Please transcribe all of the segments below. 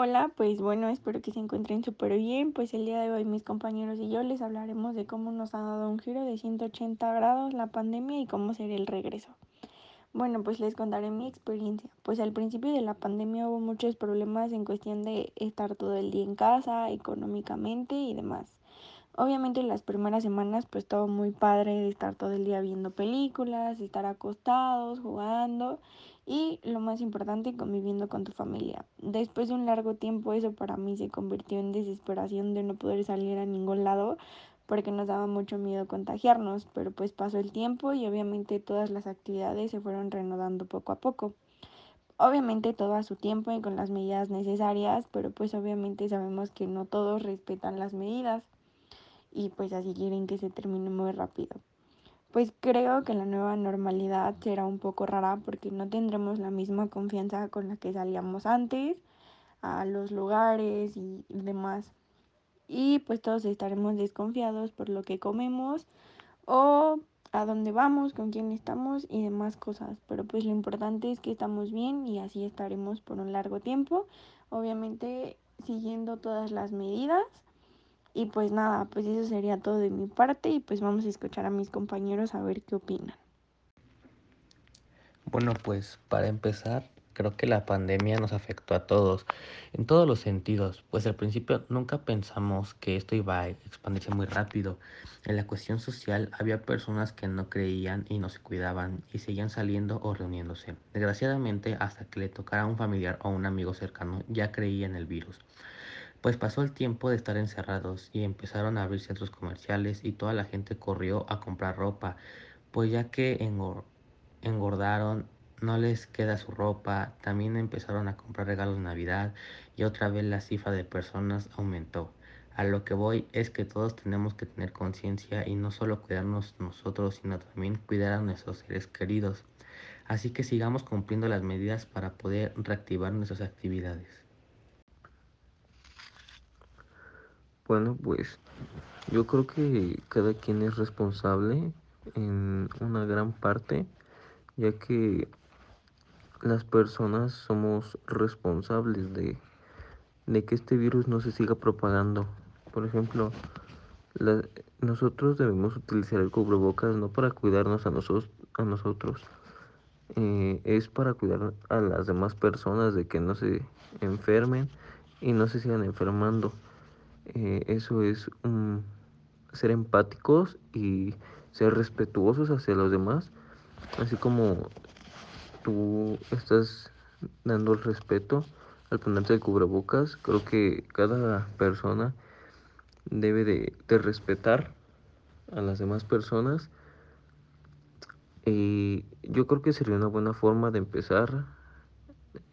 Hola, pues bueno, espero que se encuentren súper bien. Pues el día de hoy mis compañeros y yo les hablaremos de cómo nos ha dado un giro de 180 grados la pandemia y cómo será el regreso. Bueno, pues les contaré mi experiencia. Pues al principio de la pandemia hubo muchos problemas en cuestión de estar todo el día en casa, económicamente y demás. Obviamente las primeras semanas pues todo muy padre de estar todo el día viendo películas, estar acostados, jugando y lo más importante conviviendo con tu familia. Después de un largo tiempo eso para mí se convirtió en desesperación de no poder salir a ningún lado porque nos daba mucho miedo contagiarnos, pero pues pasó el tiempo y obviamente todas las actividades se fueron reanudando poco a poco. Obviamente todo a su tiempo y con las medidas necesarias, pero pues obviamente sabemos que no todos respetan las medidas y pues así quieren que se termine muy rápido. Pues creo que la nueva normalidad será un poco rara porque no tendremos la misma confianza con la que salíamos antes a los lugares y demás. Y pues todos estaremos desconfiados por lo que comemos o a dónde vamos, con quién estamos y demás cosas. Pero pues lo importante es que estamos bien y así estaremos por un largo tiempo. Obviamente siguiendo todas las medidas y pues nada, pues eso sería todo de mi parte y pues vamos a escuchar a mis compañeros a ver qué opinan. Bueno, pues para empezar, creo que la pandemia nos afectó a todos, en todos los sentidos, pues al principio nunca pensamos que esto iba a expandirse muy rápido. En la cuestión social había personas que no creían y no se cuidaban y seguían saliendo o reuniéndose. Desgraciadamente, hasta que le tocara a un familiar o un amigo cercano, ya creía en el virus. Pues pasó el tiempo de estar encerrados y empezaron a abrir centros comerciales y toda la gente corrió a comprar ropa, pues ya que engordaron, no les queda su ropa, también empezaron a comprar regalos de Navidad y otra vez la cifra de personas aumentó. A lo que voy es que todos tenemos que tener conciencia y no solo cuidarnos nosotros, sino también cuidar a nuestros seres queridos. Así que sigamos cumpliendo las medidas para poder reactivar nuestras actividades. Bueno, pues yo creo que cada quien es responsable en una gran parte, ya que las personas somos responsables de, de que este virus no se siga propagando. Por ejemplo, nosotros debemos utilizar el cubrebocas no para cuidarnos a, nosotros, a nosotros, eh, es para cuidar a las demás personas de que no se enfermen y no se sigan enfermando. Eh, eso es um, ser empáticos y ser respetuosos hacia los demás, así como tú estás dando el respeto al ponerte el cubrebocas, creo que cada persona debe de, de respetar a las demás personas. Y yo creo que sería una buena forma de empezar,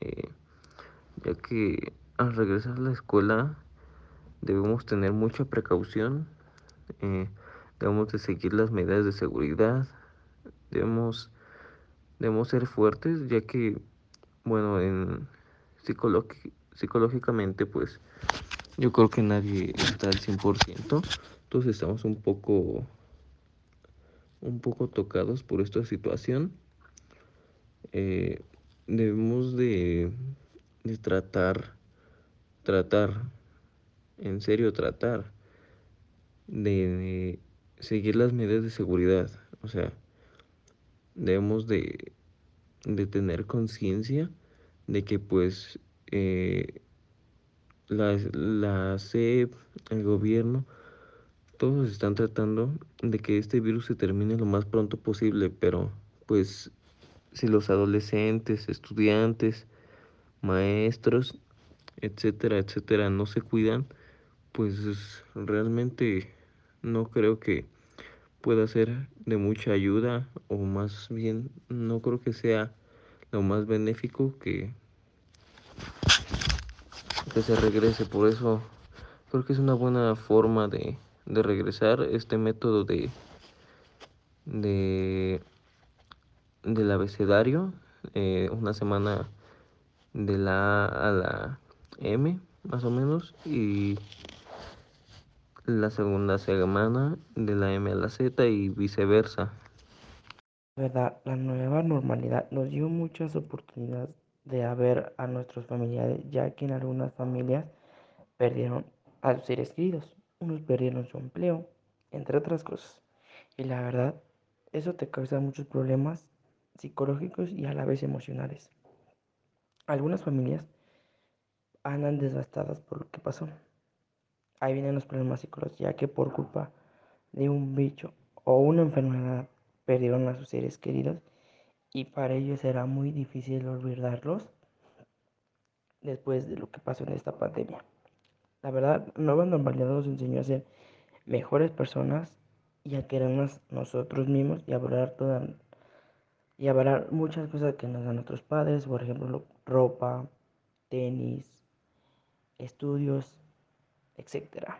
eh, ya que al regresar a la escuela debemos tener mucha precaución, eh, debemos de seguir las medidas de seguridad, debemos, debemos ser fuertes, ya que, bueno, en psicológicamente, pues, yo creo que nadie está al 100%, todos estamos un poco, un poco tocados por esta situación. Eh, debemos de, de tratar, tratar en serio tratar de seguir las medidas de seguridad. O sea, debemos de, de tener conciencia de que pues eh, la, la CEP, el gobierno, todos están tratando de que este virus se termine lo más pronto posible, pero pues si los adolescentes, estudiantes, maestros, etcétera, etcétera, no se cuidan, pues realmente no creo que pueda ser de mucha ayuda o más bien no creo que sea lo más benéfico que que se regrese. Por eso creo que es una buena forma de, de regresar este método de de del abecedario eh, una semana de la A a la M más o menos y la segunda semana de la M a la Z y viceversa. la nueva normalidad nos dio muchas oportunidades de haber a nuestros familiares, ya que en algunas familias perdieron a sus seres queridos, unos perdieron su empleo, entre otras cosas. Y la verdad, eso te causa muchos problemas psicológicos y a la vez emocionales. Algunas familias andan desgastadas por lo que pasó. Ahí vienen los problemas psicológicos, ya que por culpa de un bicho o una enfermedad perdieron a sus seres queridos y para ellos será muy difícil olvidarlos después de lo que pasó en esta pandemia. La verdad, Nueva Normalidad nos enseñó a ser mejores personas y a querernos nosotros mismos y a valorar y a muchas cosas que nos dan nuestros padres, por ejemplo, ropa, tenis, estudios, etcétera.